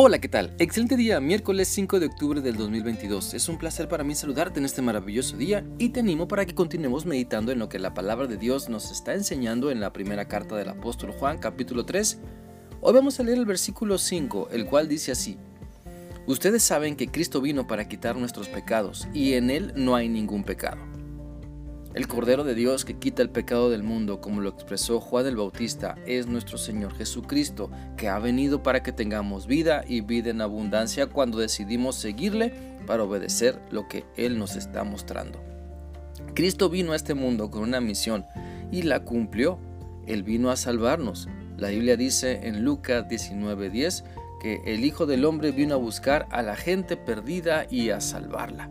Hola, ¿qué tal? Excelente día, miércoles 5 de octubre del 2022. Es un placer para mí saludarte en este maravilloso día y te animo para que continuemos meditando en lo que la palabra de Dios nos está enseñando en la primera carta del apóstol Juan, capítulo 3. Hoy vamos a leer el versículo 5, el cual dice así. Ustedes saben que Cristo vino para quitar nuestros pecados y en Él no hay ningún pecado. El Cordero de Dios que quita el pecado del mundo, como lo expresó Juan el Bautista, es nuestro Señor Jesucristo, que ha venido para que tengamos vida y vida en abundancia cuando decidimos seguirle para obedecer lo que Él nos está mostrando. Cristo vino a este mundo con una misión y la cumplió. Él vino a salvarnos. La Biblia dice en Lucas 19:10 que el Hijo del Hombre vino a buscar a la gente perdida y a salvarla.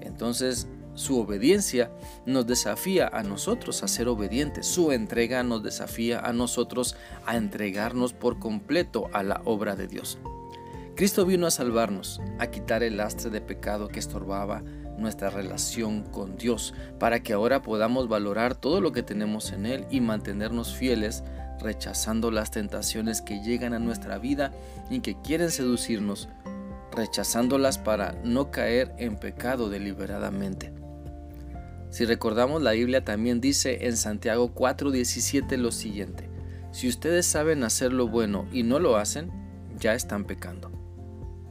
Entonces su obediencia nos desafía a nosotros a ser obedientes. Su entrega nos desafía a nosotros a entregarnos por completo a la obra de Dios. Cristo vino a salvarnos, a quitar el lastre de pecado que estorbaba nuestra relación con Dios, para que ahora podamos valorar todo lo que tenemos en Él y mantenernos fieles, rechazando las tentaciones que llegan a nuestra vida y que quieren seducirnos, rechazándolas para no caer en pecado deliberadamente. Si recordamos, la Biblia también dice en Santiago 4:17 lo siguiente, si ustedes saben hacer lo bueno y no lo hacen, ya están pecando.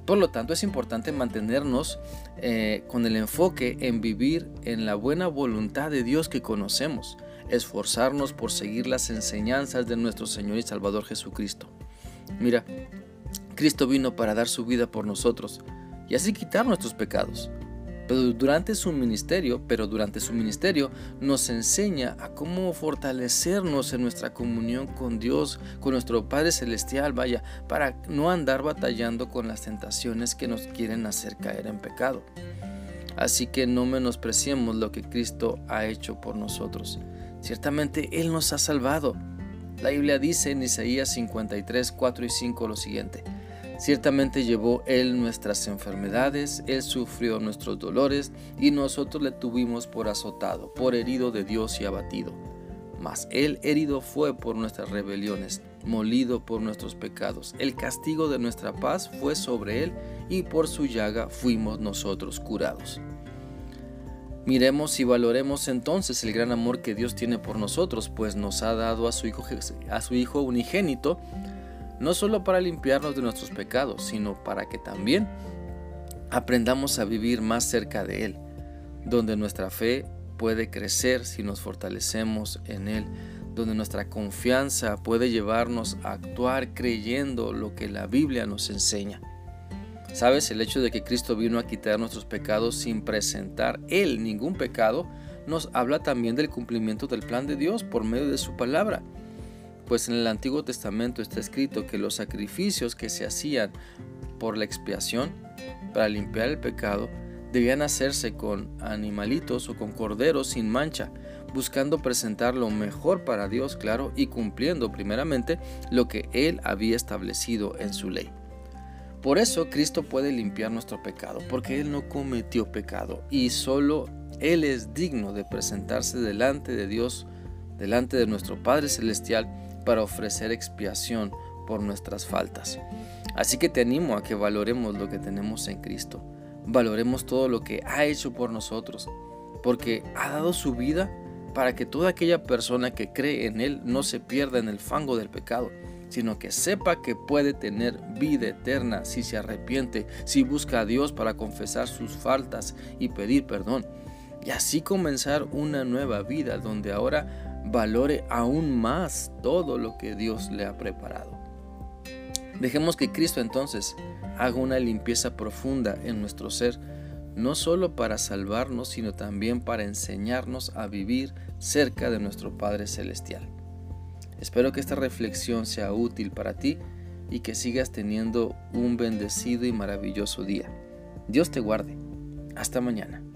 Por lo tanto, es importante mantenernos eh, con el enfoque en vivir en la buena voluntad de Dios que conocemos, esforzarnos por seguir las enseñanzas de nuestro Señor y Salvador Jesucristo. Mira, Cristo vino para dar su vida por nosotros y así quitar nuestros pecados. Pero durante su ministerio, pero durante su ministerio nos enseña a cómo fortalecernos en nuestra comunión con Dios, con nuestro Padre celestial, vaya, para no andar batallando con las tentaciones que nos quieren hacer caer en pecado. Así que no menospreciemos lo que Cristo ha hecho por nosotros. Ciertamente Él nos ha salvado. La Biblia dice en Isaías 53, 4 y 5 lo siguiente. Ciertamente llevó Él nuestras enfermedades, Él sufrió nuestros dolores y nosotros le tuvimos por azotado, por herido de Dios y abatido. Mas Él herido fue por nuestras rebeliones, molido por nuestros pecados. El castigo de nuestra paz fue sobre Él y por su llaga fuimos nosotros curados. Miremos y valoremos entonces el gran amor que Dios tiene por nosotros, pues nos ha dado a su Hijo, a su hijo unigénito no solo para limpiarnos de nuestros pecados, sino para que también aprendamos a vivir más cerca de Él, donde nuestra fe puede crecer si nos fortalecemos en Él, donde nuestra confianza puede llevarnos a actuar creyendo lo que la Biblia nos enseña. Sabes, el hecho de que Cristo vino a quitar nuestros pecados sin presentar Él ningún pecado, nos habla también del cumplimiento del plan de Dios por medio de su palabra pues en el Antiguo Testamento está escrito que los sacrificios que se hacían por la expiación para limpiar el pecado debían hacerse con animalitos o con corderos sin mancha, buscando presentar lo mejor para Dios, claro, y cumpliendo primeramente lo que Él había establecido en su ley. Por eso Cristo puede limpiar nuestro pecado, porque Él no cometió pecado y solo Él es digno de presentarse delante de Dios, delante de nuestro Padre Celestial, para ofrecer expiación por nuestras faltas. Así que te animo a que valoremos lo que tenemos en Cristo. Valoremos todo lo que ha hecho por nosotros, porque ha dado su vida para que toda aquella persona que cree en Él no se pierda en el fango del pecado, sino que sepa que puede tener vida eterna si se arrepiente, si busca a Dios para confesar sus faltas y pedir perdón, y así comenzar una nueva vida donde ahora valore aún más todo lo que Dios le ha preparado. Dejemos que Cristo entonces haga una limpieza profunda en nuestro ser, no solo para salvarnos, sino también para enseñarnos a vivir cerca de nuestro Padre Celestial. Espero que esta reflexión sea útil para ti y que sigas teniendo un bendecido y maravilloso día. Dios te guarde. Hasta mañana.